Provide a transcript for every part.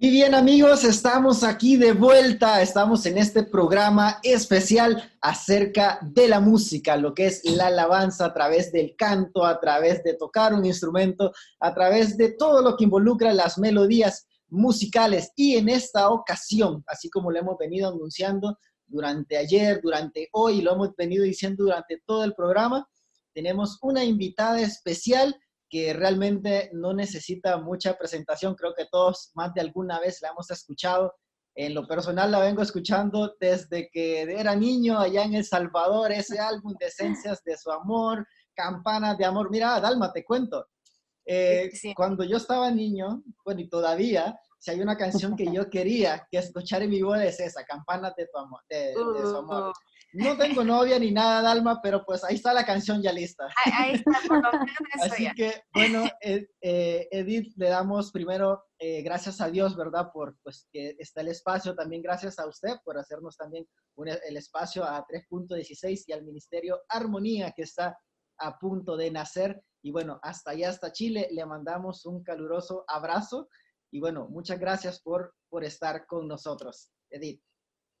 Y bien amigos, estamos aquí de vuelta, estamos en este programa especial acerca de la música, lo que es la alabanza a través del canto, a través de tocar un instrumento, a través de todo lo que involucra las melodías musicales. Y en esta ocasión, así como lo hemos venido anunciando durante ayer, durante hoy, lo hemos venido diciendo durante todo el programa, tenemos una invitada especial que realmente no necesita mucha presentación. Creo que todos más de alguna vez la hemos escuchado. En lo personal la vengo escuchando desde que era niño allá en El Salvador, ese álbum de Esencias de su amor, Campanas de amor. Mira, Dalma, te cuento. Eh, cuando yo estaba niño, bueno, y todavía, si hay una canción que yo quería que escuchar en mi voz es esa, Campanas de, tu amor, de, su amor. No tengo novia ni nada, Dalma, pero pues ahí está la canción ya lista. Ahí, está, por lo menos Así que, bueno, eh, Edith, le damos primero eh, gracias a Dios, ¿verdad? Por pues que está el espacio, también gracias a usted por hacernos también el espacio a 3.16 y al Ministerio Armonía que está a punto de nacer. Y bueno, hasta allá, hasta Chile, le mandamos un caluroso abrazo. Y bueno, muchas gracias por, por estar con nosotros, Edith.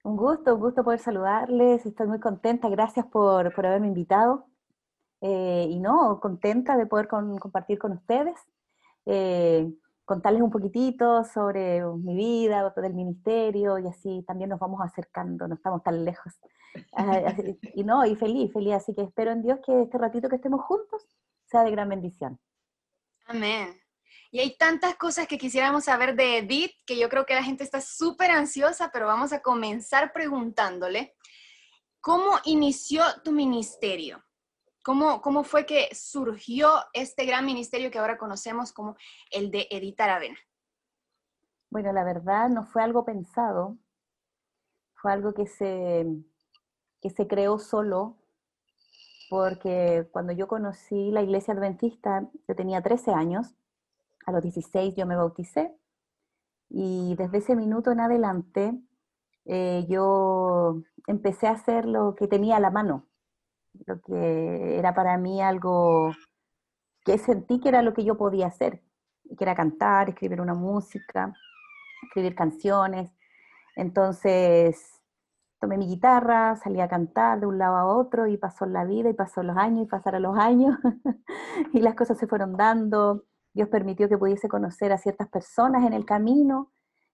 Un gusto, un gusto poder saludarles, estoy muy contenta, gracias por, por haberme invitado. Eh, y no, contenta de poder compartir con ustedes, eh, contarles un poquitito sobre mi vida, del ministerio, y así también nos vamos acercando, no estamos tan lejos. Y no, y feliz, feliz, así que espero en Dios que este ratito que estemos juntos sea de gran bendición. Amén. Y hay tantas cosas que quisiéramos saber de Edith que yo creo que la gente está súper ansiosa, pero vamos a comenzar preguntándole, ¿cómo inició tu ministerio? ¿Cómo, ¿Cómo fue que surgió este gran ministerio que ahora conocemos como el de Edith Aravena? Bueno, la verdad no fue algo pensado, fue algo que se, que se creó solo, porque cuando yo conocí la iglesia adventista, yo tenía 13 años, a los 16 yo me bauticé y desde ese minuto en adelante eh, yo empecé a hacer lo que tenía a la mano, lo que era para mí algo que sentí que era lo que yo podía hacer, que era cantar, escribir una música, escribir canciones. Entonces tomé mi guitarra, salí a cantar de un lado a otro y pasó la vida y pasó los años y pasaron los años y las cosas se fueron dando. Dios permitió que pudiese conocer a ciertas personas en el camino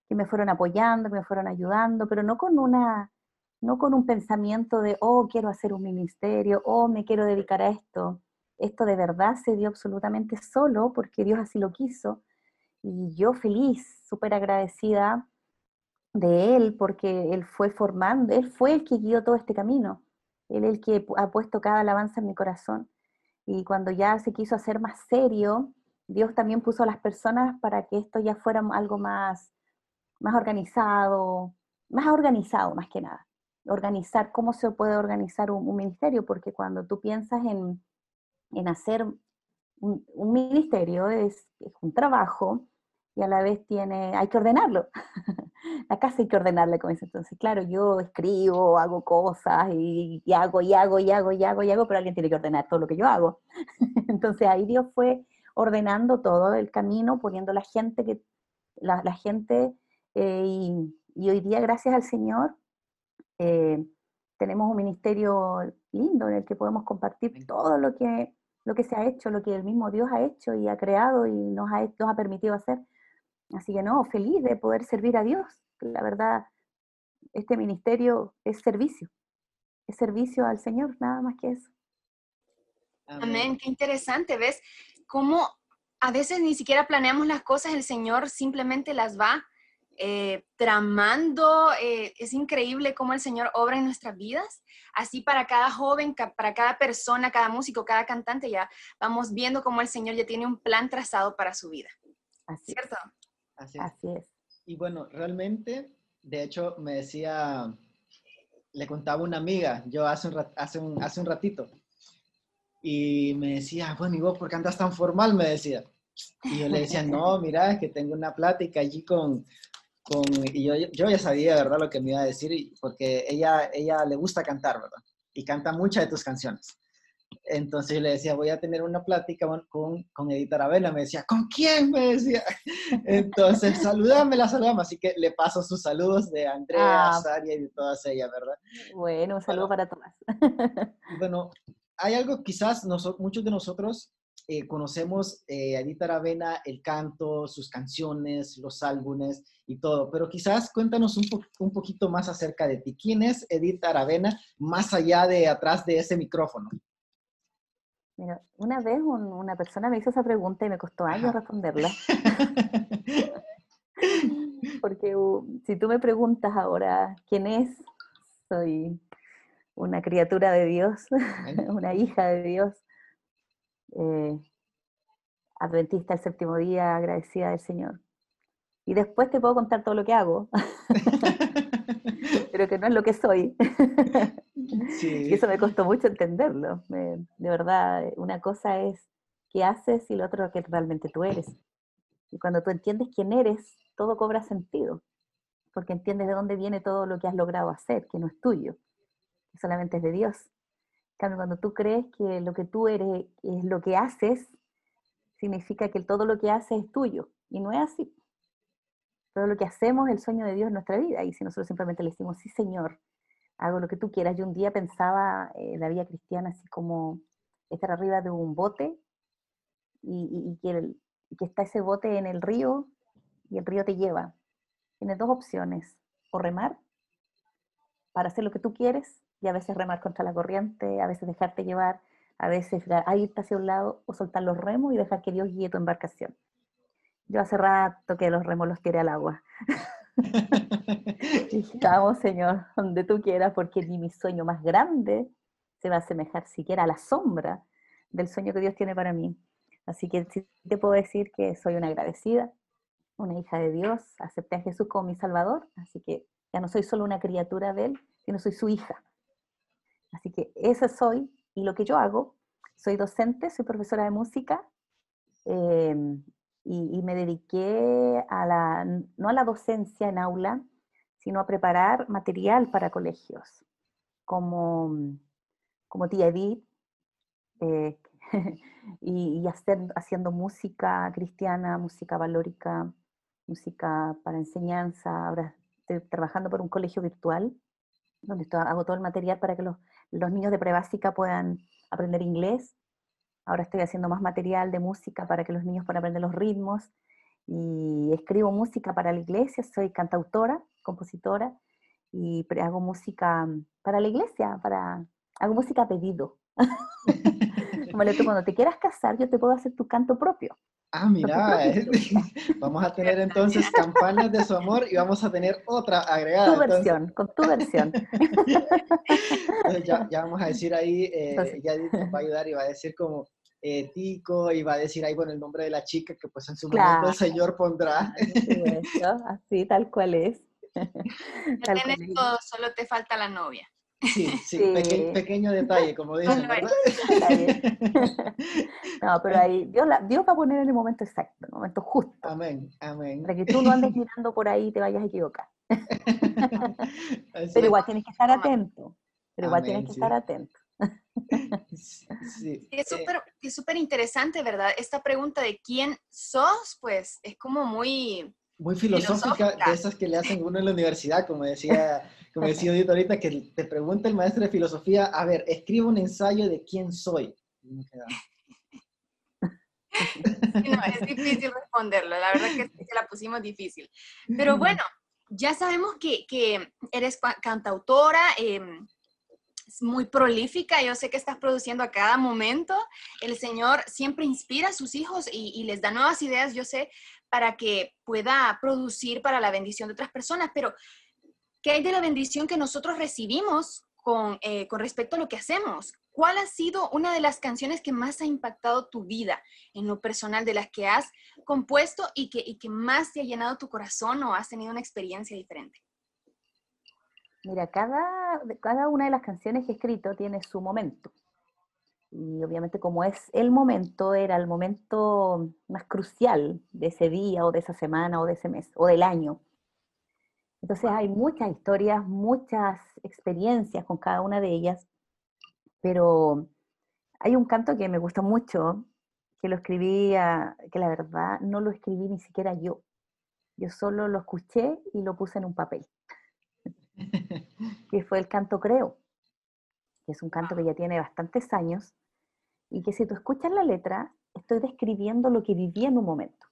que me fueron apoyando, me fueron ayudando, pero no con una no con un pensamiento de, oh, quiero hacer un ministerio, oh, me quiero dedicar a esto. Esto de verdad se dio absolutamente solo porque Dios así lo quiso. Y yo feliz, súper agradecida de Él porque Él fue formando, Él fue el que guió todo este camino. Él es el que ha puesto cada alabanza en mi corazón. Y cuando ya se quiso hacer más serio, Dios también puso a las personas para que esto ya fuera algo más, más organizado, más organizado más que nada. Organizar, cómo se puede organizar un, ministerio, porque cuando tú piensas en, en hacer un, ministerio es, un trabajo y a la vez tiene, hay que ordenarlo. la casa hay que ordenarla como dice. Entonces, claro, yo escribo, hago cosas y, hago y hago y hago y hago y hago, pero alguien tiene que ordenar todo lo que yo hago. Entonces ahí Dios fue ordenando todo el camino, poniendo la gente, que, la, gente eh, y, hoy día, gracias al Señor, eh, tenemos un ministerio lindo en el que podemos compartir todo lo que, lo que se ha hecho, lo que el mismo Dios ha hecho y ha creado y nos ha, nos ha permitido hacer. Así que no, feliz de poder servir a Dios. La verdad, este ministerio es servicio, es servicio al Señor, nada más que eso. Amén, qué interesante, ¿ves? Cómo a veces ni siquiera planeamos las cosas, el Señor simplemente las va eh, tramando. Eh, es increíble cómo el Señor obra en nuestras vidas. Así para cada joven, para cada persona, cada músico, cada cantante, ya vamos viendo cómo el Señor ya tiene un plan trazado para su vida. Así ¿Cierto? Así es. Y bueno, realmente, de hecho, me decía, le contaba una amiga, yo hace hace un, hace un ratito, y me decía, bueno, ¿y vos por qué andas tan formal? Me decía. Y yo le decía, no, mira, es que tengo una plática allí con, con y yo, yo ya sabía, ¿verdad?, lo que me iba a decir, porque ella, ella le gusta cantar, ¿verdad? Y canta muchas de tus canciones. Entonces yo le decía, voy a tener una plática con, con Edith Aravena. Me decía, ¿con quién? Me decía. Entonces, saludámela, saludame. Así que le paso sus saludos de Andrea, ah. Saria y de todas ellas, ¿verdad? Bueno, un saludo para todas. Bueno, hay algo quizás muchos de nosotros eh, conocemos eh, a Edith Aravena, el canto, sus canciones, los álbumes y todo, pero quizás cuéntanos un, un poquito más acerca de ti. ¿Quién es Edith Aravena más allá de atrás de ese micrófono? Mira, una vez una persona me hizo esa pregunta y me costó años responderla. Porque si tú me preguntas ahora quién es, soy una criatura de Dios, una hija de Dios, eh, adventista el séptimo día, agradecida del Señor. Y después te puedo contar todo lo que hago, pero que no es lo que soy. y eso me costó mucho entenderlo. de verdad, una cosa es qué haces y lo otro es que realmente tú eres. Y cuando tú entiendes quién eres, todo cobra sentido, porque entiendes de dónde viene todo lo que has logrado hacer, que no es tuyo, solamente es de Dios cuando tú crees que lo que tú eres es lo que haces, significa que todo lo que haces es tuyo. Y no es así. Todo lo que hacemos es el sueño de Dios en nuestra vida. Y si nosotros simplemente le decimos, sí, Señor, hago lo que tú quieras. Yo un día pensaba eh, la vida cristiana así como estar arriba de un bote y, que, que está ese bote en el río y el río te lleva. Tienes dos opciones, o remar para hacer lo que tú quieres y a veces remar contra la corriente, a veces dejarte llevar, a veces irte hacia un lado o soltar los remos y dejar que Dios guíe tu embarcación. Yo hace rato que los remos los tiré al agua. y vamos, Señor, donde tú quieras, porque ni mi sueño más grande se va a asemejar siquiera a la sombra del sueño que Dios tiene para mí. Así que sí te puedo decir que soy una agradecida, una hija de Dios, acepté a Jesús como mi Salvador, así que ya no soy solo una criatura de Él, sino soy su hija. Así que ese soy y lo que yo hago, soy docente, soy profesora de música em, y, me dediqué a la, no a la docencia en aula, sino a preparar material para colegios, como, como tía Edith, eh, y, hacer, haciendo música cristiana, música valórica, música para enseñanza. Ahora estoy trabajando por un colegio virtual, donde hago todo el material para que los los niños de prebásica puedan aprender inglés. Ahora estoy haciendo más material de música para que los niños puedan aprender los ritmos. Y escribo música para la iglesia, soy cantautora, compositora, y hago música para la iglesia, para, hago música a pedido. Como cuando te quieras casar, yo te puedo hacer tu canto propio. Ah, mira, eh, vamos a tener entonces campañas de su amor y vamos a tener otra agregada. Tu versión, con tu versión. ya, vamos a decir ahí, eh, ya va a ayudar y va a decir como eh, Tico y va a decir ahí, bueno, el nombre de la chica que pues en su momento el Señor pondrá. así, tal cual es. Ya tienes todo, solo te falta la novia. Sí, sí, pequeño detalle, como dicen, ¿verdad? No, pero ahí Dios, Dios va a poner en el momento exacto, en el momento justo. Amén, amén. Para que tú no andes mirando por ahí y te vayas a equivocar. pero igual tienes que estar atento. Pero igual tienes que estar atento. Sí. Es súper interesante, ¿verdad? Esta pregunta de quién sos, pues es como muy... Muy filosófica, de esas que le hacen uno en la universidad, como decía como decía ahorita, que te pregunta el maestro de filosofía, a ver, escribe un ensayo de quién soy. no, es difícil responderlo, la verdad que se la pusimos difícil. Pero bueno, ya sabemos que, que eres cantautora, em, muy prolífica, yo sé que estás produciendo a cada momento. El Señor siempre inspira a sus hijos y, y, les da nuevas ideas, yo sé, para que pueda producir para la bendición de otras personas, pero ¿Qué hay de la bendición que nosotros recibimos con, eh, con respecto a lo que hacemos? ¿Cuál ha sido una de las canciones que más ha impactado tu vida en lo personal, de las que has compuesto y que, y que más te ha llenado tu corazón o has tenido una experiencia diferente? Mira, cada, cada una de las canciones que he escrito tiene su momento. Y obviamente como es el momento, era el momento más crucial de ese día o de esa semana o de ese mes o del año. Entonces hay muchas historias, muchas experiencias con cada una de ellas, pero Hay un canto que me gustó mucho, que lo escribí, que la verdad no lo escribí ni siquiera yo. Yo solo lo escuché y lo puse en un papel. que fue el canto Creo, que es un canto que ya tiene bastantes años y que si tú escuchas la letra, estoy describiendo lo que viví en un momento.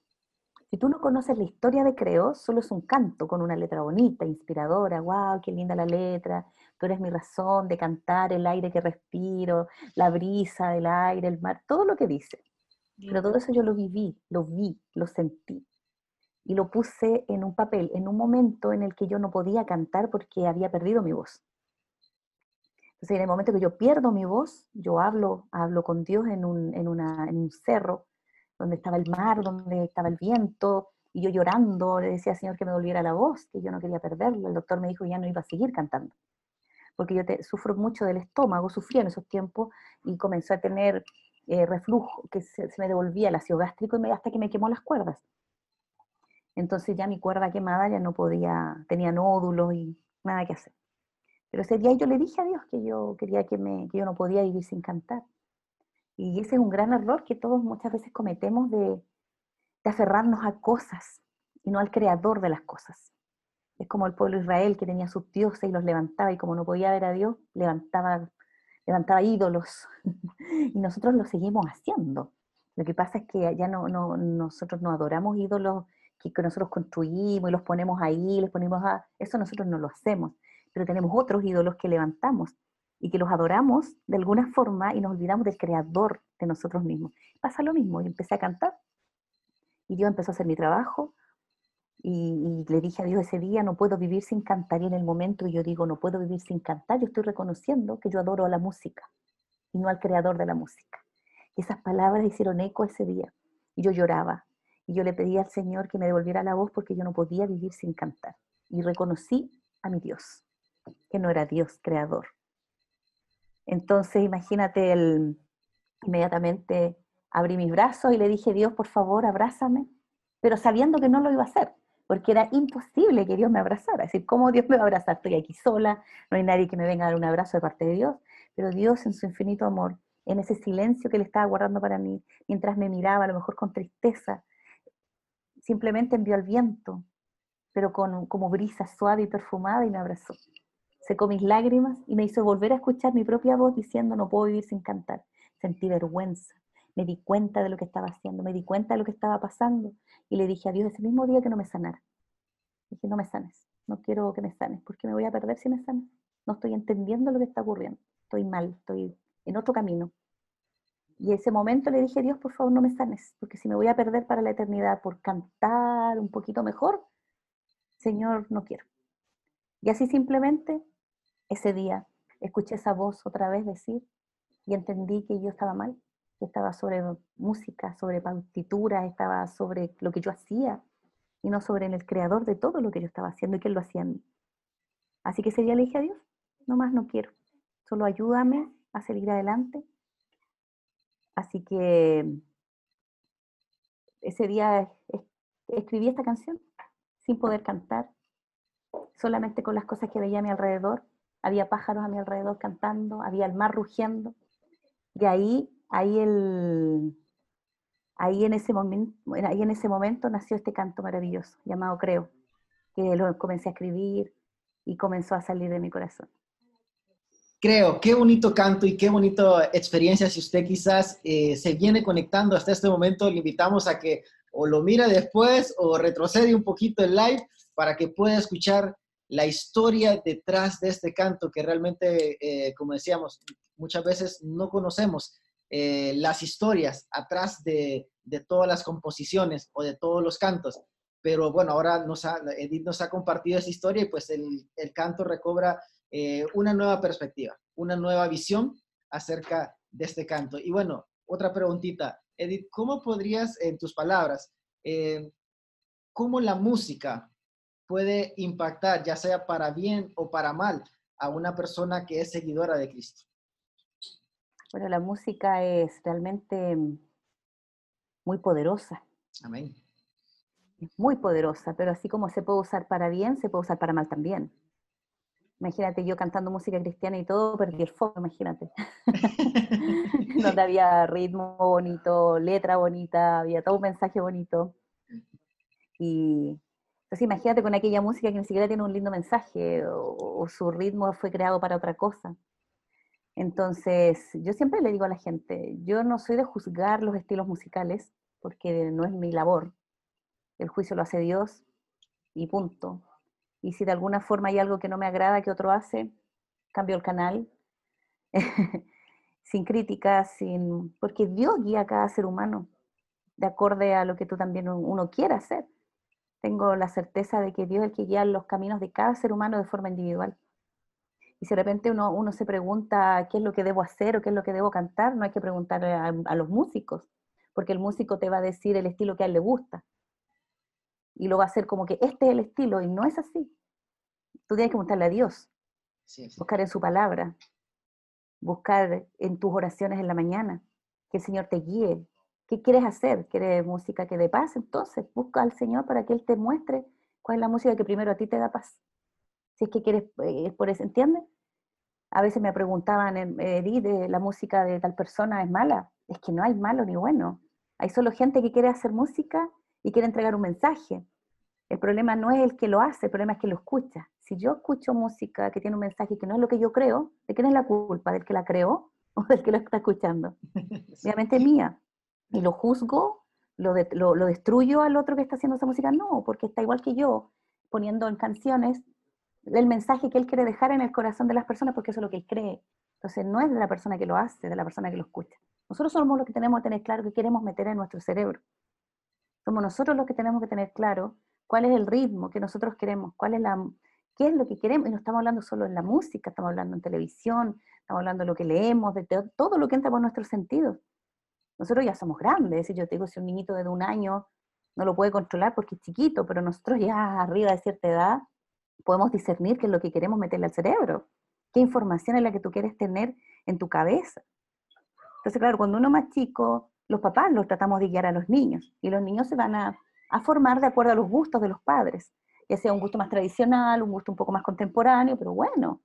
Si tú no conoces la historia de Creo, solo es un canto con una letra bonita, inspiradora, wow, qué linda la letra, tú eres mi razón de cantar, el aire que respiro, la brisa del aire, el mar, todo lo que dice. Pero todo eso yo lo viví, lo vi, lo sentí. Y lo puse en un papel, en un momento en el que yo no podía cantar porque había perdido mi voz. Entonces, en el momento que yo pierdo mi voz, yo hablo, hablo con Dios en un, en en un cerro, donde estaba el mar, donde estaba el viento, y yo llorando le decía al Señor que me volviera la voz, que yo no quería perderla. El doctor me dijo que ya no iba a seguir cantando, porque yo te, sufro mucho del estómago, sufría en esos tiempos y comenzó a tener eh, reflujo, que se, me devolvía el ácido gástrico y me, hasta que me quemó las cuerdas. Entonces ya mi cuerda quemada ya no podía, tenía nódulos y nada que hacer. Pero ese día yo le dije a Dios que yo quería que, me, que yo no podía vivir sin cantar. Y ese es un gran error que todos muchas veces cometemos de, aferrarnos a cosas y no al creador de las cosas. Es como el pueblo de Israel que tenía sus dioses y los levantaba y como no podía ver a Dios, levantaba, levantaba ídolos. y nosotros lo seguimos haciendo. Lo que pasa es que ya no, no, nosotros no adoramos ídolos que, que nosotros construimos y los ponemos ahí, les ponemos a... Eso nosotros no lo hacemos, pero tenemos otros ídolos que levantamos y que los adoramos de alguna forma y nos olvidamos del creador de nosotros mismos. Pasa lo mismo, y empecé a cantar y Dios empezó a hacer mi trabajo y, le dije a Dios ese día, no puedo vivir sin cantar y en el momento yo digo, no puedo vivir sin cantar, yo estoy reconociendo que yo adoro a la música y no al creador de la música. Y esas palabras hicieron eco ese día. Y yo lloraba y yo le pedí al Señor que me devolviera la voz porque yo no podía vivir sin cantar. Y reconocí a mi Dios, que no era Dios creador, entonces, imagínate, el, inmediatamente abrí mis brazos y le dije, Dios, por favor, abrázame, pero sabiendo que no lo iba a hacer, porque era imposible que Dios me abrazara. Es decir, ¿cómo Dios me va a abrazar? Estoy aquí sola, no hay nadie que me venga a dar un abrazo de parte de Dios, pero Dios en su infinito amor, en ese silencio que le estaba guardando para mí, mientras me miraba, a lo mejor con tristeza, simplemente envió al viento, pero con, como brisa suave y perfumada y me abrazó secó mis lágrimas y me hizo volver a escuchar mi propia voz diciendo no puedo vivir sin cantar. Sentí vergüenza, me di cuenta de lo que estaba haciendo, me di cuenta de lo que estaba pasando y le dije a Dios ese mismo día que no me sanara. Dije, no me sanes, no quiero que me sanes, porque me voy a perder si me sanes. No estoy entendiendo lo que está ocurriendo, estoy mal, estoy en otro camino. Y ese momento le dije, Dios, por favor, no me sanes, porque si me voy a perder para la eternidad por cantar un poquito mejor, Señor, no quiero. Y así simplemente ese día escuché esa voz otra vez decir y entendí que yo estaba mal, que estaba sobre música, sobre partitura, estaba sobre lo que yo hacía y no sobre el creador de todo lo que yo estaba haciendo y que él lo hacía en mí. Así que ese día le dije a Dios, no más no quiero, solo ayúdame a seguir adelante. Así que ese día escribí esta canción sin poder cantar, solamente con las cosas que veía a mi alrededor había pájaros a mi alrededor cantando, había el mar rugiendo, y ahí, ahí, el, ahí, en, ese momento, ahí en ese momento nació este canto maravilloso llamado Creo, que lo comencé a escribir y comenzó a salir de mi corazón. Creo, qué bonito canto y qué bonita experiencia. Si usted quizás eh, se viene conectando hasta este momento, le invitamos a que o lo mire después o retrocede un poquito el live para que pueda escuchar la historia detrás de este canto que realmente, eh, como decíamos, muchas veces no conocemos eh, las historias atrás de, todas las composiciones o de todos los cantos. Pero bueno, ahora nos Edith nos ha compartido esa historia y pues el, canto recobra eh, una nueva perspectiva, una nueva visión acerca de este canto. Y bueno, otra preguntita. Edith, ¿cómo podrías, en tus palabras, cómo la música puede impactar, ya sea para bien o para mal, a una persona que es seguidora de Cristo? Bueno, la música es realmente muy poderosa. Amén. Es muy poderosa, pero así como se puede usar para bien, se puede usar para mal también. Imagínate yo cantando música cristiana y todo, perdí el foco, imagínate. Donde había ritmo bonito, letra bonita, había todo un mensaje bonito. Y entonces imagínate con aquella música que ni siquiera tiene un lindo mensaje o, su ritmo fue creado para otra cosa. Entonces, yo siempre le digo a la gente, yo no soy de juzgar los estilos musicales, porque no es mi labor. El juicio lo hace Dios y punto y si de alguna forma hay algo que no me agrada que otro hace, cambio el canal, sin críticas, sin... porque Dios guía a cada ser humano de acorde a lo que tú también uno quiera hacer. Tengo la certeza de que Dios es el que guía los caminos de cada ser humano de forma individual. Y si de repente uno, uno se pregunta qué es lo que debo hacer o qué es lo que debo cantar, no hay que preguntar a, a los músicos, porque el músico te va a decir el estilo que a él le gusta y lo va a hacer como que este es el estilo y no es así. Tú tienes que preguntarle a Dios, buscar en su palabra, buscar en tus oraciones en la mañana, que el Señor te guíe. ¿Qué quieres hacer? ¿Quieres música que dé paz? Entonces busca al Señor para que Él te muestre cuál es la música que primero a ti te da paz. Si es que quieres, eh, por eso, ¿entiendes? A veces me preguntaban, Edith, de la música de tal persona es mala. Es que no hay malo ni bueno. Hay solo gente que quiere hacer música y quiere entregar un mensaje. El problema no es el que lo hace, el problema es que lo escucha. Si yo escucho música que tiene un mensaje que no es lo que yo creo, ¿de quién es la culpa? ¿Del que la creó o del que lo está escuchando? Obviamente mía. Y lo juzgo, lo, lo, destruyo al otro que está haciendo esa música. No, porque está igual que yo, poniendo en canciones el mensaje que él quiere dejar en el corazón de las personas porque eso es lo que él cree. Entonces no es de la persona que lo hace, de la persona que lo escucha. Nosotros somos los que tenemos que tener claro que queremos meter en nuestro cerebro. Somos nosotros los que tenemos que tener claro cuál es el ritmo que nosotros queremos, cuál es la, qué es lo que queremos. Y no estamos hablando solo en la música, estamos hablando en televisión, estamos hablando de lo que leemos, de todo lo que entra por nuestros sentidos. Nosotros ya somos grandes, y yo te digo, si un niñito de un año no lo puede controlar porque es chiquito, pero nosotros ya arriba de cierta edad podemos discernir qué es lo que queremos meterle al cerebro, qué información es la que tú quieres tener en tu cabeza. Entonces, claro, cuando uno más chico, los papás los tratamos de guiar a los niños, y los niños se van a a formar de acuerdo a los gustos de los padres, ya sea un gusto más tradicional, un gusto un poco más contemporáneo, pero bueno.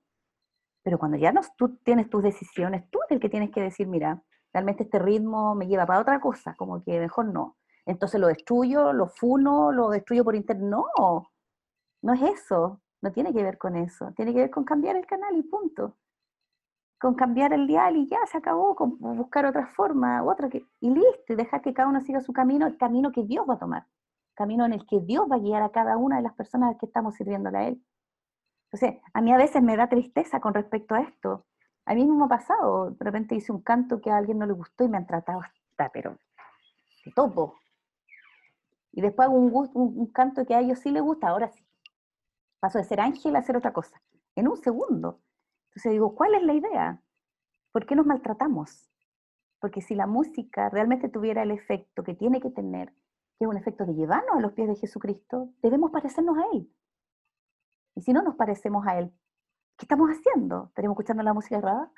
Pero cuando ya no, tú tienes tus decisiones, tú eres el que tienes que decir, mira, realmente este ritmo me lleva para otra cosa, como que mejor no. Entonces lo destruyo, lo funo, lo destruyo por internet. No, no es eso, no tiene que ver con eso, tiene que ver con cambiar el canal y punto. Con cambiar el dial y ya se acabó, con buscar otra forma, otra que, y listo, y dejar que cada uno siga su camino, el camino que Dios va a tomar camino en el que Dios va a guiar a cada una de las personas que estamos sirviéndole a Él. Entonces, a mí a veces me da tristeza con respecto a esto. A mí mismo ha pasado, de repente hice un canto que a alguien no le gustó y me han tratado hasta, pero de todo. Y después hago un, un, canto que a ellos sí les gusta, ahora sí. Paso de ser ángel a ser otra cosa, en un segundo. Entonces digo, ¿cuál es la idea? ¿Por qué nos maltratamos? Porque si la música realmente tuviera el efecto que tiene que tener que es un efecto de llevarnos a los pies de Jesucristo, debemos parecernos a Él. Y si no nos parecemos a Él, ¿qué estamos haciendo? ¿Estaremos escuchando la música errada?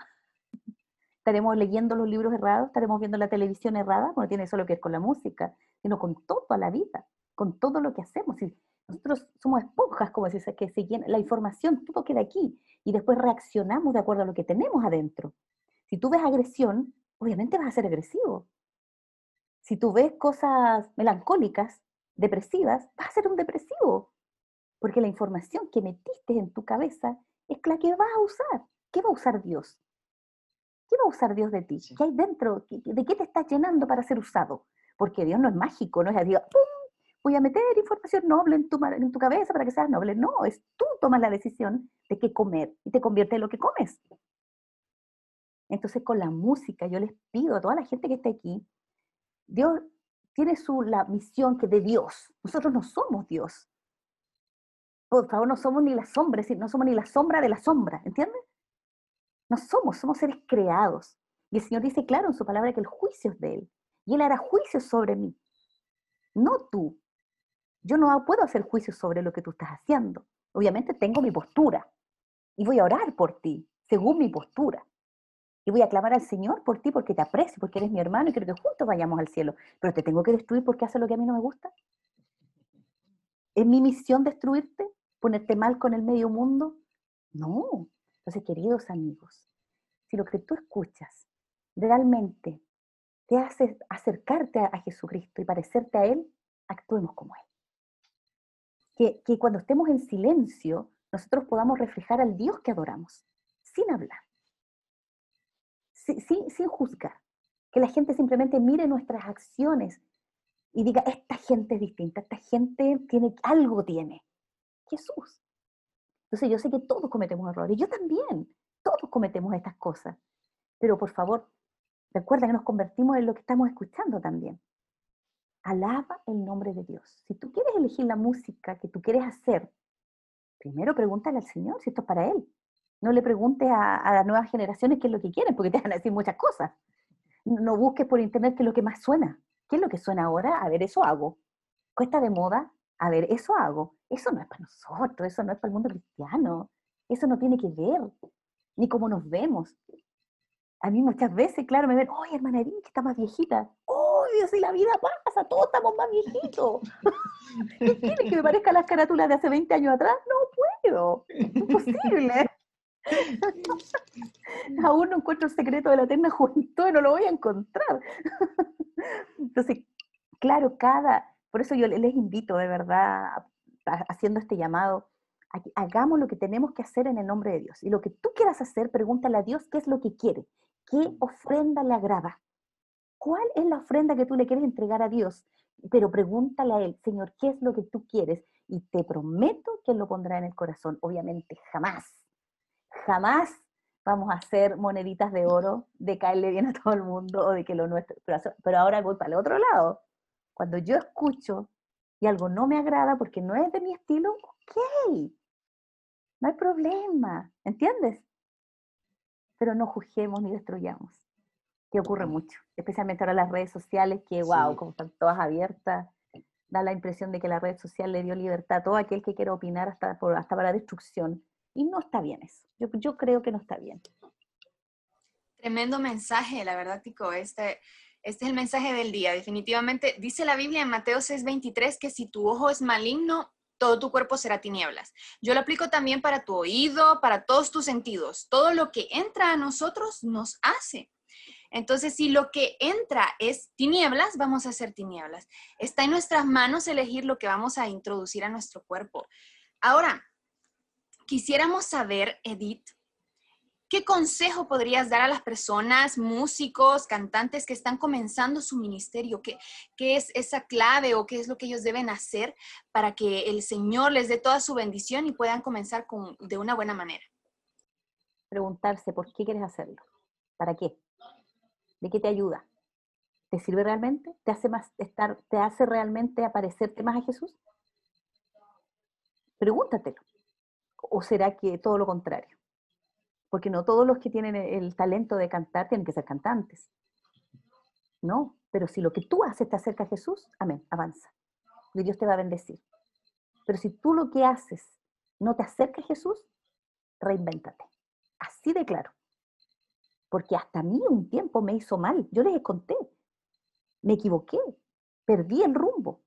¿Estaremos leyendo los libros errados? ¿Estaremos viendo la televisión errada? No tiene solo que ver con la música, sino con toda la vida, con todo lo que hacemos. Y nosotros somos esponjas, como dice, que se la información, todo queda aquí, y después reaccionamos de acuerdo a lo que tenemos adentro. Si tú ves agresión, obviamente vas a ser agresivo. Si tú ves cosas melancólicas, depresivas, vas a ser un depresivo, porque la información que metiste en tu cabeza es la que vas a usar. ¿Qué va a usar Dios? ¿Qué va a usar Dios de ti? ¿Qué hay dentro? ¿De qué te estás llenando para ser usado? Porque Dios no es mágico, no es así, voy a meter información noble en tu, en tu cabeza para que seas noble. No, es tú tomas la decisión de qué comer y te convierte en lo que comes. Entonces con la música yo les pido a toda la gente que está aquí Dios tiene su, la misión que de Dios. Nosotros no somos Dios. Por favor, no somos ni la sombra, no somos ni la sombra de la sombra, ¿entiendes? No somos, somos seres creados. Y el Señor dice claro en su palabra que el juicio es de Él. Y Él hará juicio sobre mí, no tú. Yo no puedo hacer juicio sobre lo que tú estás haciendo. Obviamente tengo mi postura y voy a orar por ti, según mi postura. Y voy a clamar al Señor por ti porque te aprecio, porque eres mi hermano y quiero que juntos vayamos al cielo. Pero te tengo que destruir porque hace lo que a mí no me gusta. ¿Es mi misión destruirte? ¿Ponerte mal con el medio mundo? No. Entonces, queridos amigos, si lo que tú escuchas realmente te hace acercarte a, Jesucristo y parecerte a Él, actuemos como Él. Que, cuando estemos en silencio, nosotros podamos reflejar al Dios que adoramos, sin hablar, sin, sin, juzgar. Que la gente simplemente mire nuestras acciones y diga, esta gente es distinta, esta gente tiene, algo tiene. Jesús. Entonces yo sé que todos cometemos errores, yo también, todos cometemos estas cosas. Pero por favor, recuerda que nos convertimos en lo que estamos escuchando también. Alaba el nombre de Dios. Si tú quieres elegir la música que tú quieres hacer, primero pregúntale al Señor si esto es para Él. No le preguntes a, las nuevas generaciones qué es lo que quieren, porque te van a decir muchas cosas. No busques por internet qué es lo que más suena. ¿Qué es lo que suena ahora? A ver, eso hago. Cuesta de moda, a ver, eso hago. Eso no es para nosotros, eso no es para el mundo cristiano. Eso no tiene que ver, ni cómo nos vemos. A mí muchas veces, claro, me ven, oye, hermana Edith, que está más viejita. ¡Oh, Dios, y la vida pasa! Todos estamos más viejitos. ¿Qué quieres que me parezca las carátulas de hace 20 años atrás? No puedo. Imposible. Aún no encuentro el secreto de la eterna juventud y no lo voy a encontrar. Entonces, claro, cada, por eso yo les invito de verdad, haciendo este llamado, hagamos lo que tenemos que hacer en el nombre de Dios. Y lo que tú quieras hacer, pregúntale a Dios qué es lo que quiere, qué ofrenda le agrada. ¿Cuál es la ofrenda que tú le quieres entregar a Dios? Pero pregúntale a Él, Señor, ¿qué es lo que tú quieres? Y te prometo que Él lo pondrá en el corazón. Obviamente, jamás, jamás vamos a hacer moneditas de oro, de caerle bien a todo el mundo o de que lo nuestro. Pero, ahora voy para el otro lado. Cuando yo escucho y algo no me agrada porque no es de mi estilo, ok, no hay problema, ¿entiendes? Pero no juzguemos ni destruyamos, que ocurre mucho, especialmente ahora las redes sociales, que wow, como están todas abiertas, da la impresión de que la red social le dio libertad a todo aquel que quiera opinar hasta, por, hasta para destrucción. Y no está bien eso. Yo, yo creo que no está bien. Tremendo mensaje, la verdad, Tico. Este, este es el mensaje del día. Definitivamente, dice la Biblia en Mateo 6:23 que si tu ojo es maligno, todo tu cuerpo será tinieblas. Yo lo aplico también para tu oído, para todos tus sentidos. Todo lo que entra a nosotros nos hace. Entonces, si lo que entra es tinieblas, vamos a hacer tinieblas. Está en nuestras manos elegir lo que vamos a introducir a nuestro cuerpo. Ahora, quisiéramos saber, Edith, ¿qué consejo podrías dar a las personas, músicos, cantantes que están comenzando su ministerio? ¿Qué, ¿Qué, es esa clave o qué es lo que ellos deben hacer para que el Señor les dé toda su bendición y puedan comenzar con, de una buena manera? Preguntarse por qué quieres hacerlo, para qué, de qué te ayuda, ¿te sirve realmente? ¿Te hace, más estar, te hace realmente aparecerte más a Jesús? Pregúntatelo ¿O será que todo lo contrario? Porque no todos los que tienen el talento de cantar tienen que ser cantantes. No, pero si lo que tú haces te acerca a Jesús, amén, avanza. Y Dios te va a bendecir. Pero si tú lo que haces no te acerca a Jesús, reinvéntate. Así de claro. Porque hasta a mí un tiempo me hizo mal. Yo les conté. Me equivoqué. Perdí el rumbo.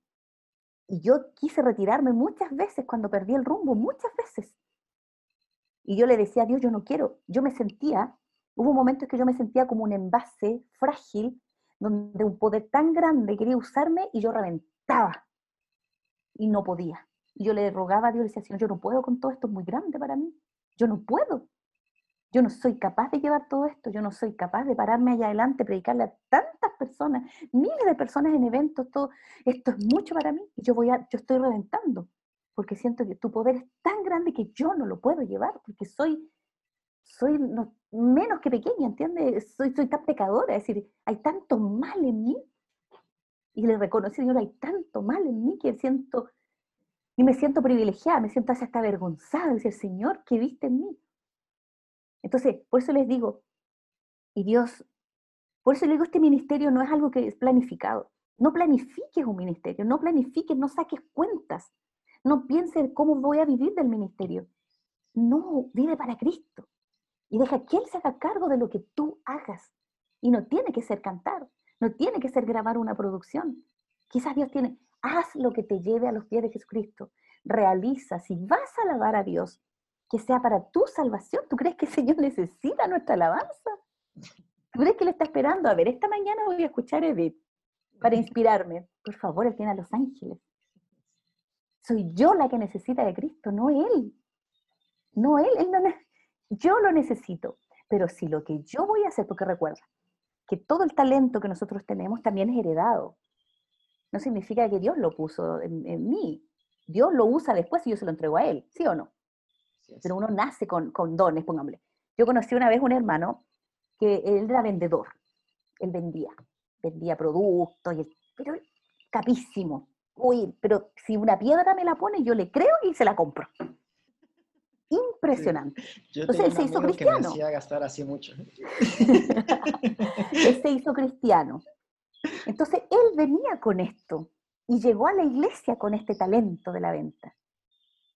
Y yo quise retirarme muchas veces cuando perdí el rumbo, muchas veces. Y yo le decía a Dios, yo no quiero. Yo me sentía, hubo momentos que yo me sentía como un envase frágil, donde un poder tan grande quería usarme y yo reventaba. Y no podía. Y yo le rogaba a Dios, le decía, Señor, yo no puedo con todo esto, es muy grande para mí. Yo no puedo. Yo no soy capaz de llevar todo esto, yo no soy capaz de pararme allá adelante, predicarle a tantas personas, miles de personas en eventos, todo. Esto es mucho para mí y yo voy a, yo estoy reventando porque siento que tu poder es tan grande que yo no lo puedo llevar, porque soy, soy menos que pequeña, ¿entiendes? Soy, soy tan pecadora, es decir, hay tanto mal en mí. Y le reconocí, Señor, hay tanto mal en mí que siento, y me siento privilegiada, me siento hasta avergonzada, decir, Señor, ¿qué viste en mí? Entonces, por eso les digo, y Dios, por eso les digo, este ministerio no es algo que es planificado. No planifiques un ministerio, no planifiques, no saques cuentas. No pienses cómo voy a vivir del ministerio. No, vive para Cristo. Y deja que Él se haga cargo de lo que tú hagas. Y no tiene que ser cantar, no tiene que ser grabar una producción. Quizás Dios tiene, haz lo que te lleve a los pies de Jesucristo. Realiza, si vas a alabar a Dios, que sea para tu salvación. ¿Tú crees que el Señor necesita nuestra alabanza? ¿Tú crees que Él está esperando? A ver, esta mañana voy a escuchar a Edith para inspirarme. Por favor, Él tiene a los ángeles. Soy yo la que necesita de Cristo, no Él. No Él, él no, yo lo necesito. Pero si lo que yo voy a hacer, porque recuerda, que todo el talento que nosotros tenemos también es heredado. No significa que Dios lo puso en, mí. Dios lo usa después y yo se lo entrego a Él, ¿sí o no? Pero uno nace con, con dones, pongámosle. Yo conocí una vez un hermano que él era vendedor. Él vendía, vendía productos, y pero capísimo. Uy, pero si una piedra me la pone, yo le creo y se la compro. Impresionante. Entonces él se hizo cristiano. Que me gastar así mucho. él se hizo cristiano. Entonces él venía con esto y llegó a la iglesia con este talento de la venta.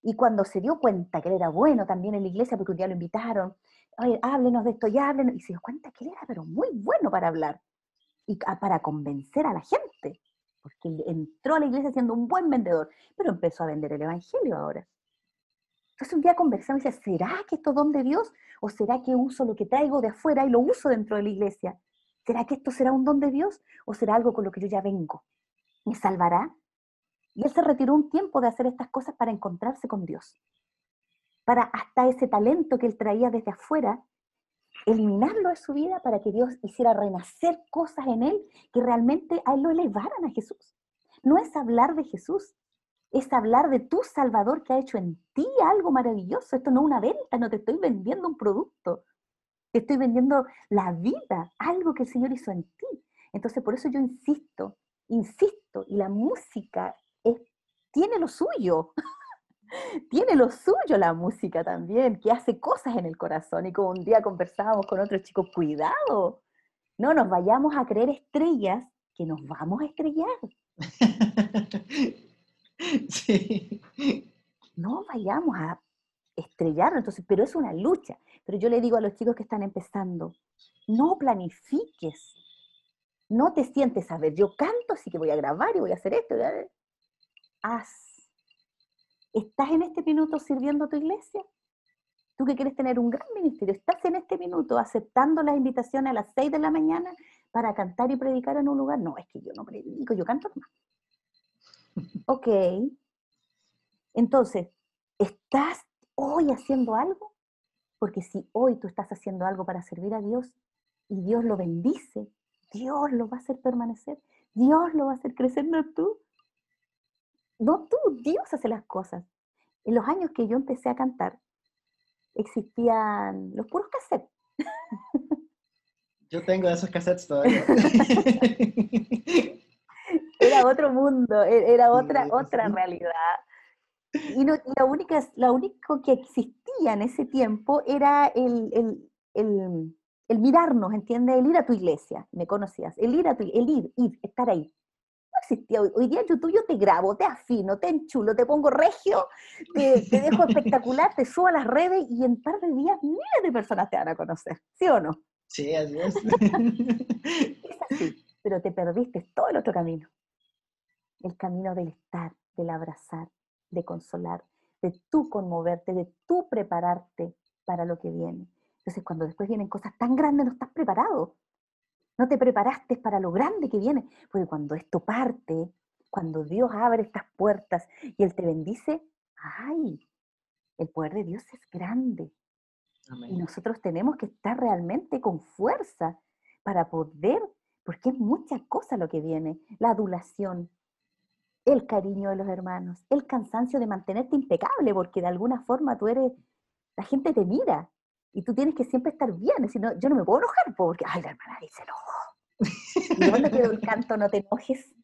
Y cuando se dio cuenta que él era bueno también en la iglesia, porque un día lo invitaron, Oye, háblenos de esto y háblenos, y se dio cuenta que él era pero muy bueno para hablar y para convencer a la gente, porque entró a la iglesia siendo un buen vendedor, pero empezó a vender el evangelio ahora. Entonces un día conversamos y dice, ¿será que esto es don de Dios? ¿O será que uso lo que traigo de afuera y lo uso dentro de la iglesia? ¿Será que esto será un don de Dios o será algo con lo que yo ya vengo? ¿Me salvará? Y él se retiró un tiempo de hacer estas cosas para encontrarse con Dios. Para hasta ese talento que él traía desde afuera, eliminarlo de su vida para que Dios hiciera renacer cosas en él que realmente a él lo elevaran a Jesús. No es hablar de Jesús, es hablar de tu Salvador que ha hecho en ti algo maravilloso. Esto no es una venta, no te estoy vendiendo un producto, te estoy vendiendo la vida, algo que el Señor hizo en ti. Entonces, por eso yo insisto, insisto, y la música tiene lo suyo, tiene lo suyo la música también, que hace cosas en el corazón. Y como un día conversábamos con otros chicos, cuidado, no nos vayamos a creer estrellas, que nos vamos a estrellar. Sí. No vayamos a estrellarnos, entonces, pero es una lucha. Pero yo le digo a los chicos que están empezando, no planifiques, no te sientes a ver, yo canto, así que voy a grabar y voy a hacer esto. Haz. ¿Estás en este minuto sirviendo a tu iglesia? Tú que quieres tener un gran ministerio, ¿estás en este minuto aceptando las invitaciones a las 6 de la mañana para cantar y predicar en un lugar? No, es que yo no predico, yo canto más. Ok. Entonces, ¿estás hoy haciendo algo? Porque si hoy tú estás haciendo algo para servir a Dios y Dios lo bendice, Dios lo va a hacer permanecer, Dios lo va a hacer crecer, no tú. No tú, Dios hace las cosas. En los años que yo empecé a cantar, existían los puros cassettes. Yo tengo esos cassettes todavía. era otro mundo, e-, era otra, otra realidad. Y no, la, única, la único que existía en ese tiempo era el, el, el, el, mirarnos, ¿entiendes? El ir a tu iglesia, me conocías, el ir a tu el ir, ir, estar ahí. No existía. Hoy, hoy día YouTube yo te grabo, te afino, te enchulo, te pongo regio, te, te dejo espectacular, te subo a las redes y en un par de días miles de personas te van a conocer, ¿sí o no? Sí, así es. es así, pero te perdiste todo el otro camino el camino del estar, del abrazar, de consolar, de tú conmoverte, de tú prepararte para lo que viene. Entonces, cuando después vienen cosas tan grandes, no estás preparado. No te preparaste para lo grande que viene. Porque cuando esto parte, cuando Dios abre estas puertas y Él te bendice, ¡ay! El poder de Dios es grande. Y nosotros tenemos que estar realmente con fuerza para poder, porque es mucha cosa lo que viene. La adulación, el cariño de los hermanos, el cansancio de mantenerte impecable, porque de alguna forma tú eres, la gente te mira y tú tienes que siempre estar bien, no, yo no me puedo enojar, porque, ay, la hermana dice, no. ¿Y quedó el canto? No te enojes.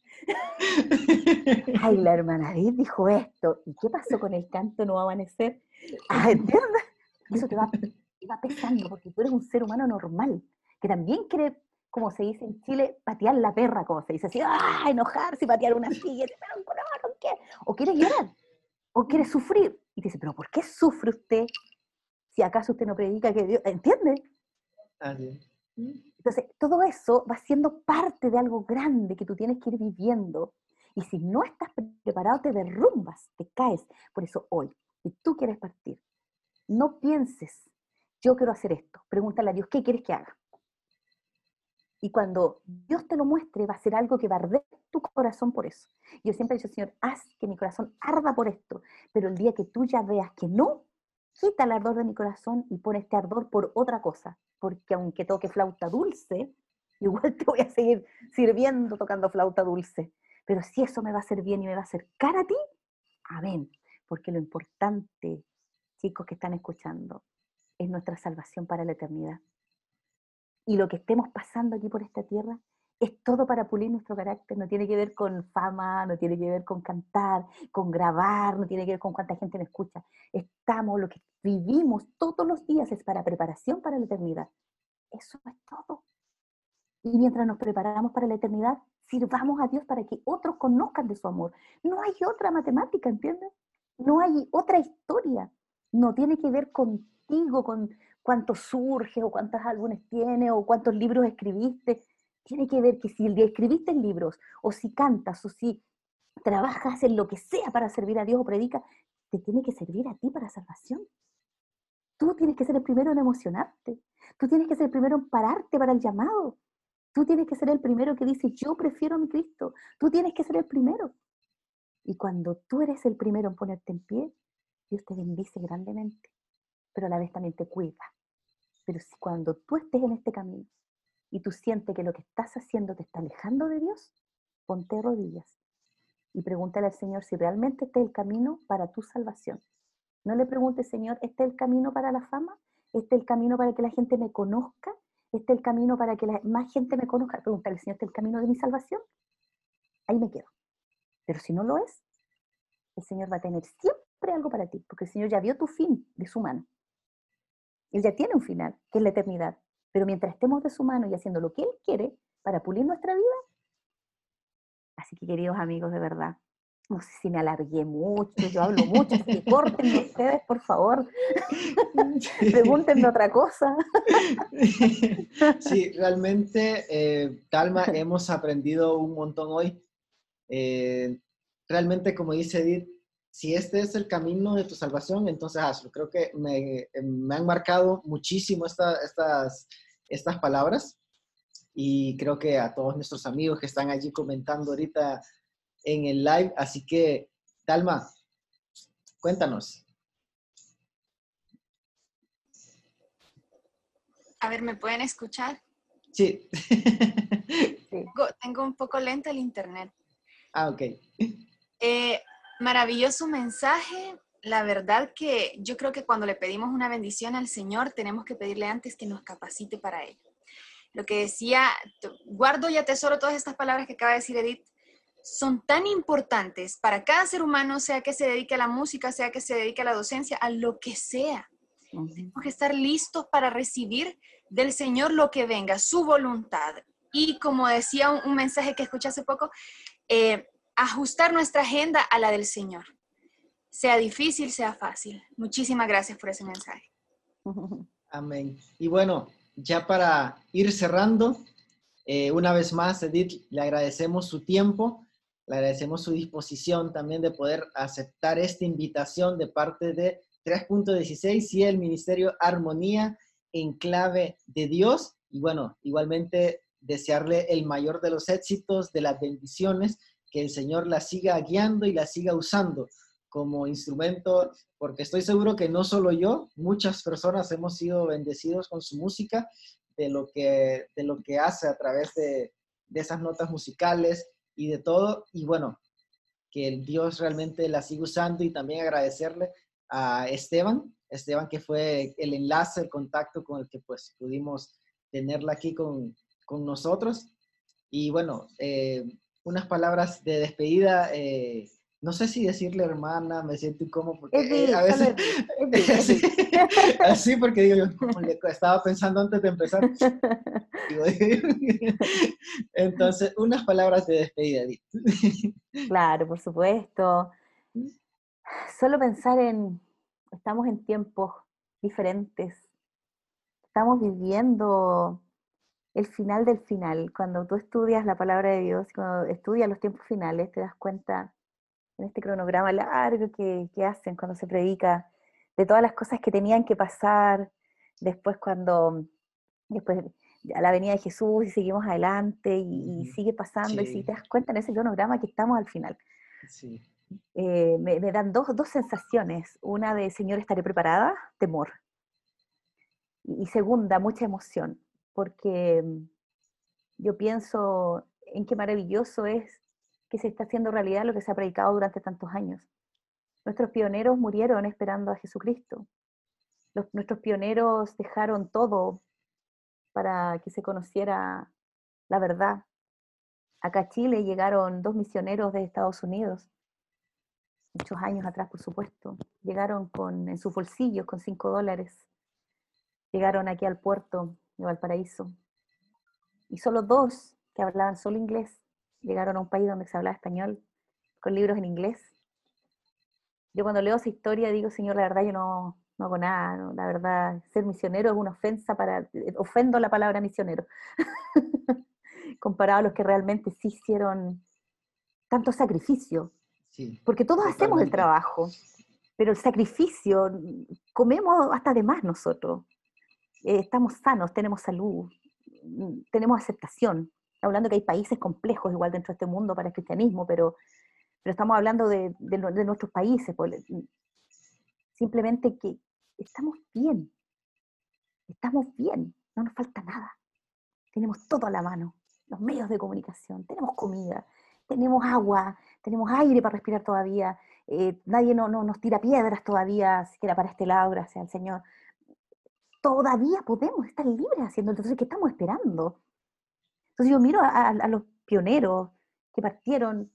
Ay, la hermana dijo esto. ¿Y qué pasó con el canto no va a amanecer? Ah, ¿entiendes? Eso te va, te va pesando porque tú eres un ser humano normal, que también quiere como se dice en Chile, patear la perra, como se dice así, ¡ah! enojarse y patear una silla, pero ¿qué? O quiere llorar, o quiere sufrir. Y dice, pero ¿por qué sufre usted si acaso usted no predica que Dios, ¿entiende? Entonces, todo eso va siendo parte de algo grande que tú tienes que ir viviendo. Y si no estás preparado, te derrumbas, te caes. Por eso hoy, si tú quieres partir, No pienses, yo quiero hacer esto. Pregúntale a Dios, ¿qué quieres que haga? Y cuando Dios te lo muestre, va a ser algo que va a arder tu corazón por eso. Yo siempre he dicho, Señor, haz que mi corazón arda por esto. Pero el día que tú ya veas que no, quita el ardor de mi corazón y pon este ardor por otra cosa. Porque aunque toque flauta dulce, igual te voy a seguir sirviendo tocando flauta dulce. Pero si eso me va a hacer bien y me va a acercar a ti, amén. Porque lo importante, chicos que están escuchando, es nuestra salvación para la eternidad. Y lo que estemos pasando aquí por esta tierra es todo para pulir nuestro carácter, no tiene que ver con fama, no tiene que ver con cantar, con grabar, no tiene que ver con cuánta gente me escucha. Estamos, lo que vivimos todos los días es para preparación para la eternidad. Eso es todo. Y mientras nos preparamos para la eternidad, sirvamos a Dios para que otros conozcan de su amor. No hay otra matemática, ¿entiendes? No hay otra historia. No tiene que ver contigo, con cuánto surge, o cuántos álbumes tienes, o cuántos libros escribiste tiene que ver que si escribiste libros, o si cantas, o si trabajas en lo que sea para servir a Dios o predica, te tiene que servir a ti para salvación. Tú tienes que ser el primero en emocionarte. Tú tienes que ser el primero en pararte para el llamado. Tú tienes que ser el primero que dice, yo prefiero a mi Cristo. Tú tienes que ser el primero. Y cuando tú eres el primero en ponerte en pie, Dios te bendice grandemente, pero a la vez también te cuida. Pero si cuando tú estés en este camino, y tú sientes que lo que estás haciendo te está alejando de Dios, ponte rodillas y pregúntale al Señor si realmente este es el camino para tu salvación. No le preguntes, Señor, ¿este es el camino para la fama? ¿Este es el camino para que la gente me conozca? ¿Este es el camino para que más gente me conozca? Pregúntale, Señor, ¿este es el camino de mi salvación? Ahí me quedo. Pero si no lo es, el Señor va a tener siempre algo para ti, porque el Señor ya vio tu fin de su mano. Él ya tiene un final, que es la eternidad. Pero mientras estemos de su mano y haciendo lo que Él quiere para pulir nuestra vida, así que queridos amigos, de verdad, no sé si me alargué mucho, yo hablo mucho, así que córtenme ustedes, por favor. Pregúntenme otra cosa. sí, realmente, eh, Talma, hemos aprendido un montón hoy. Eh, realmente, como dice Edith, si este es el camino de tu salvación, entonces hazlo. Creo que me, me han marcado muchísimo estas estas palabras y creo que a todos nuestros amigos que están allí comentando ahorita en el live. Así que, Dalma, cuéntanos. A ver, ¿me pueden escuchar? Sí. tengo, un poco lento el internet. Ah, ok. Eh, maravilloso mensaje la verdad que yo creo que cuando le pedimos una bendición al Señor, tenemos que pedirle antes que nos capacite para ello. Lo que decía, guardo y atesoro todas estas palabras que acaba de decir Edith, son tan importantes para cada ser humano, sea que se dedique a la música, sea que se dedique a la docencia, a lo que sea. Tenemos que estar listos para recibir del Señor lo que venga, su voluntad. Y como decía un, mensaje que escuché hace poco, eh, ajustar nuestra agenda a la del Señor sea difícil, sea fácil. Muchísimas gracias por ese mensaje. Amén. Y bueno, ya para ir cerrando, eh, una vez más, Edith, le agradecemos su tiempo, le agradecemos su disposición también de poder aceptar esta invitación de parte de 3.16 y el Ministerio Armonía en clave de Dios. Y bueno, igualmente desearle el mayor de los éxitos, de las bendiciones, que el Señor la siga guiando y la siga usando como instrumento, porque estoy seguro que no solo yo, muchas personas hemos sido bendecidos con su música, de lo que, de lo que hace a través de, de esas notas musicales y de todo. Y bueno, que el Dios realmente la siga usando y también agradecerle a Esteban, Esteban que fue el enlace, el contacto con el que pues pudimos tenerla aquí con, con nosotros. Y bueno, eh, unas palabras de despedida. Eh, no sé si decirle hermana, me siento incómodo porque eh, a veces así, porque digo yo estaba pensando antes de empezar. entonces, unas palabras de despedida. claro, por supuesto. Solo pensar en, estamos en tiempos diferentes, estamos viviendo el final del final. Cuando tú estudias la palabra de Dios, cuando estudias los tiempos finales, te das cuenta en este cronograma largo que, hacen cuando se predica, de todas las cosas que tenían que pasar después cuando, después a la venida de Jesús y seguimos adelante y, sigue pasando y si te das cuenta en ese cronograma que estamos al final. Eh, me, dan dos, sensaciones, una de Señor, estaré preparada, temor, y, segunda, mucha emoción, porque mm, yo pienso en qué maravilloso es que se está haciendo realidad lo que se ha predicado durante tantos años. Nuestros pioneros murieron esperando a Jesucristo. nuestros pioneros dejaron todo para que se conociera la verdad. Acá a Chile llegaron dos misioneros de Estados Unidos, muchos años atrás, por supuesto. Llegaron con, en sus bolsillos con cinco dólares. Llegaron aquí al puerto de Valparaíso. Y solo dos que hablaban solo inglés llegaron a un país donde se hablaba español, con libros en inglés. Yo cuando leo esa historia digo, Señor, la verdad yo no, no hago nada, la verdad, ser misionero es una ofensa para, ofendo la palabra misionero, comparado a los que realmente sí hicieron tanto sacrificio, porque todos hacemos el trabajo, pero el sacrificio, comemos hasta de más nosotros, eh, estamos sanos, tenemos salud, tenemos aceptación, hablando que hay países complejos igual dentro de este mundo para el cristianismo, pero, pero estamos hablando de, de nuestros países, pues, simplemente que estamos bien, estamos bien, no nos falta nada. Tenemos todo a la mano, los medios de comunicación, tenemos comida, tenemos agua, tenemos aire para respirar todavía, eh, nadie no, nos tira piedras todavía, siquiera para este lado, gracias al Señor. Todavía podemos estar libres haciendo, entonces, ¿qué estamos esperando? Entonces yo miro a los pioneros que partieron,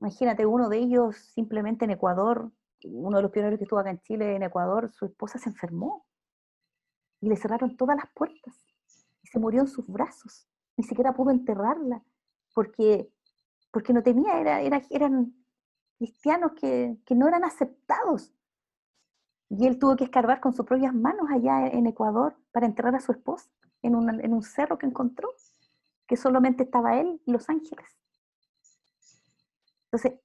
imagínate uno de ellos simplemente en Ecuador, uno de los pioneros que estuvo acá en Chile, en Ecuador, su esposa se enfermó y le cerraron todas las puertas y se murió en sus brazos. Ni siquiera pudo enterrarla porque, porque no tenía, era, eran cristianos que, no eran aceptados. Y él tuvo que escarbar con sus propias manos allá en Ecuador para enterrar a su esposa en, en un cerro que encontró, que solamente estaba él y los ángeles. Entonces,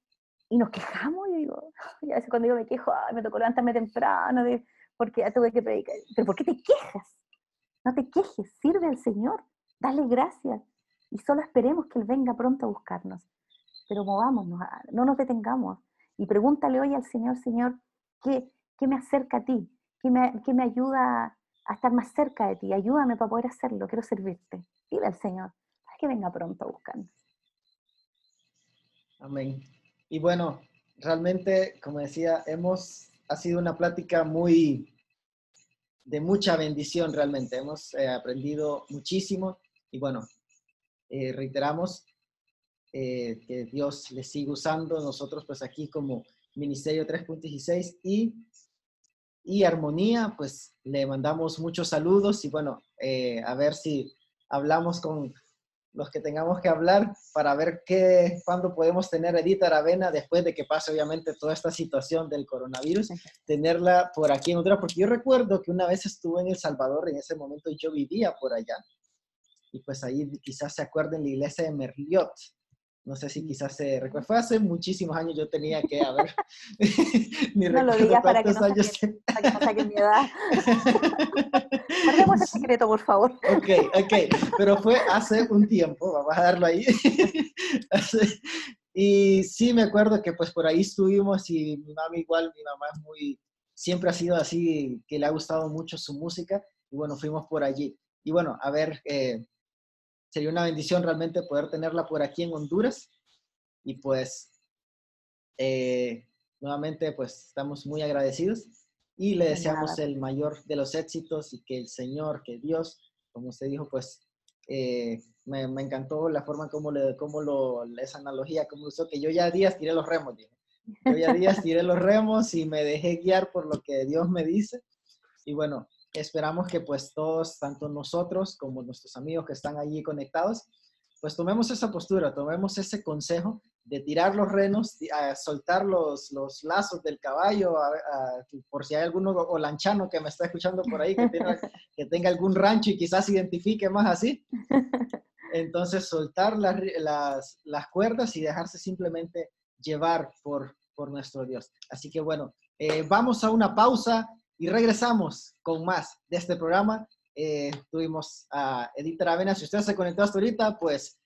y nos quejamos, y digo, a veces cuando yo me quejo, me tocó levantarme temprano, porque ya tuve que predicar. Pero ¿por qué te quejas? No te quejes, sirve al Señor, dale gracias y solo esperemos que Él venga pronto a buscarnos. Pero movámonos, no nos detengamos y pregúntale hoy al Señor, Señor, ¿qué, qué me acerca a ti? ¿Qué me, ¿Qué me ayuda a estar más cerca de ti? Ayúdame para poder hacerlo, quiero servirte. Dile al Señor, que venga pronto a buscarnos. Amén. Y bueno, realmente, como decía, hemos, ha sido una plática muy, de mucha bendición realmente. Hemos eh, aprendido muchísimo y bueno, eh, reiteramos eh, que Dios les siga usando nosotros pues aquí como Ministerio 3.16 y, y Armonía, pues le mandamos muchos saludos y bueno, a ver si hablamos con los que tengamos que hablar para ver qué, cuándo podemos tener Edith Aravena después de que pase obviamente toda esta situación del coronavirus, tenerla por aquí en Honduras, porque yo recuerdo que una vez estuve en El Salvador, en ese momento yo vivía por allá, y pues ahí quizás se acuerden la iglesia de Merliot, no sé si quizás se recuerda. Fue hace muchísimos años, yo tenía que, a ver, no lo digas para que no, saquen, para que no saquen mi edad. Guardemos el secreto, por favor. Ok, ok, pero fue hace un tiempo, vamos a darlo ahí. y sí me acuerdo que pues por ahí estuvimos y mi mamá igual, mi mamá es muy, siempre ha sido así, que le ha gustado mucho su música y bueno, fuimos por allí. Y bueno, a ver, eh, sería una bendición realmente poder tenerla por aquí en Honduras. Y pues, eh, nuevamente, pues estamos muy agradecidos y le deseamos el mayor de los éxitos y que el Señor, que Dios, como usted dijo, pues eh, me, encantó la forma como, le, como lo, esa analogía, como usó, que yo ya días tiré los remos, dije. Yo ya días tiré los remos y me dejé guiar por lo que Dios me dice. Y bueno, esperamos que pues todos, tanto nosotros como nuestros amigos que están allí conectados, pues tomemos esa postura, tomemos ese consejo de tirar los renos, a soltar los, los lazos del caballo, por si hay alguno o lanchano que me está escuchando por ahí que tenga, que tenga algún rancho y quizás se identifique más así. Entonces soltar las, las, las cuerdas y dejarse simplemente llevar por, por nuestro Dios. Así que bueno, eh, vamos a una pausa y regresamos con más de este programa. Eh, tuvimos a Edith Aravena. Si usted se conectó hasta ahorita, pues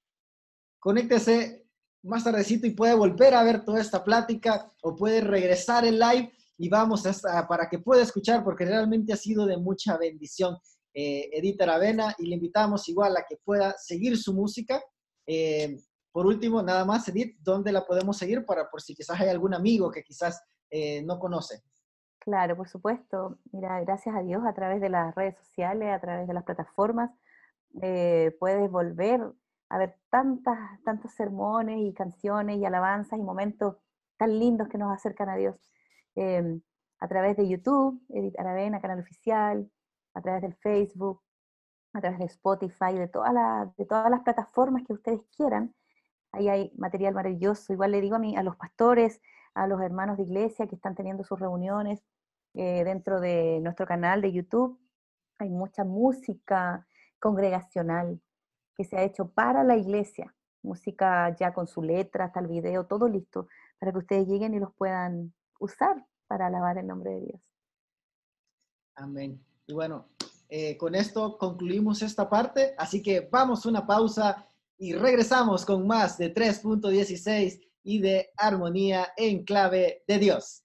conéctese más tardecito y puede volver a ver toda esta plática o puede regresar en live y vamos hasta, para que pueda escuchar porque realmente ha sido de mucha bendición eh, Edith Aravena y le invitamos igual a que pueda seguir su música. Eh, por último, nada más, Edith, ¿dónde la podemos seguir para por si quizás hay algún amigo que quizás eh, no conoce? Claro, por supuesto. Mira, gracias a Dios a través de las redes sociales, a través de las plataformas, puedes volver a ver tantas, tantos sermones y canciones y alabanzas y momentos tan lindos que nos acercan a Dios. Em, a través de YouTube, Edith Aravena, canal oficial, a través del Facebook, a través de Spotify, de, todas de todas las plataformas que ustedes quieran. Ahí hay material maravilloso. Igual le digo a, mí, a los pastores, a los hermanos de iglesia que están teniendo sus reuniones eh, dentro de nuestro canal de YouTube. Hay mucha música congregacional, que se ha hecho para la iglesia, música ya con su letra, hasta el video, todo listo, para que ustedes lleguen y los puedan usar para alabar el nombre de Dios. Amén. Y bueno, eh, con esto concluimos esta parte, así que vamos una pausa y regresamos con más de 3.16 y de armonía en clave de Dios.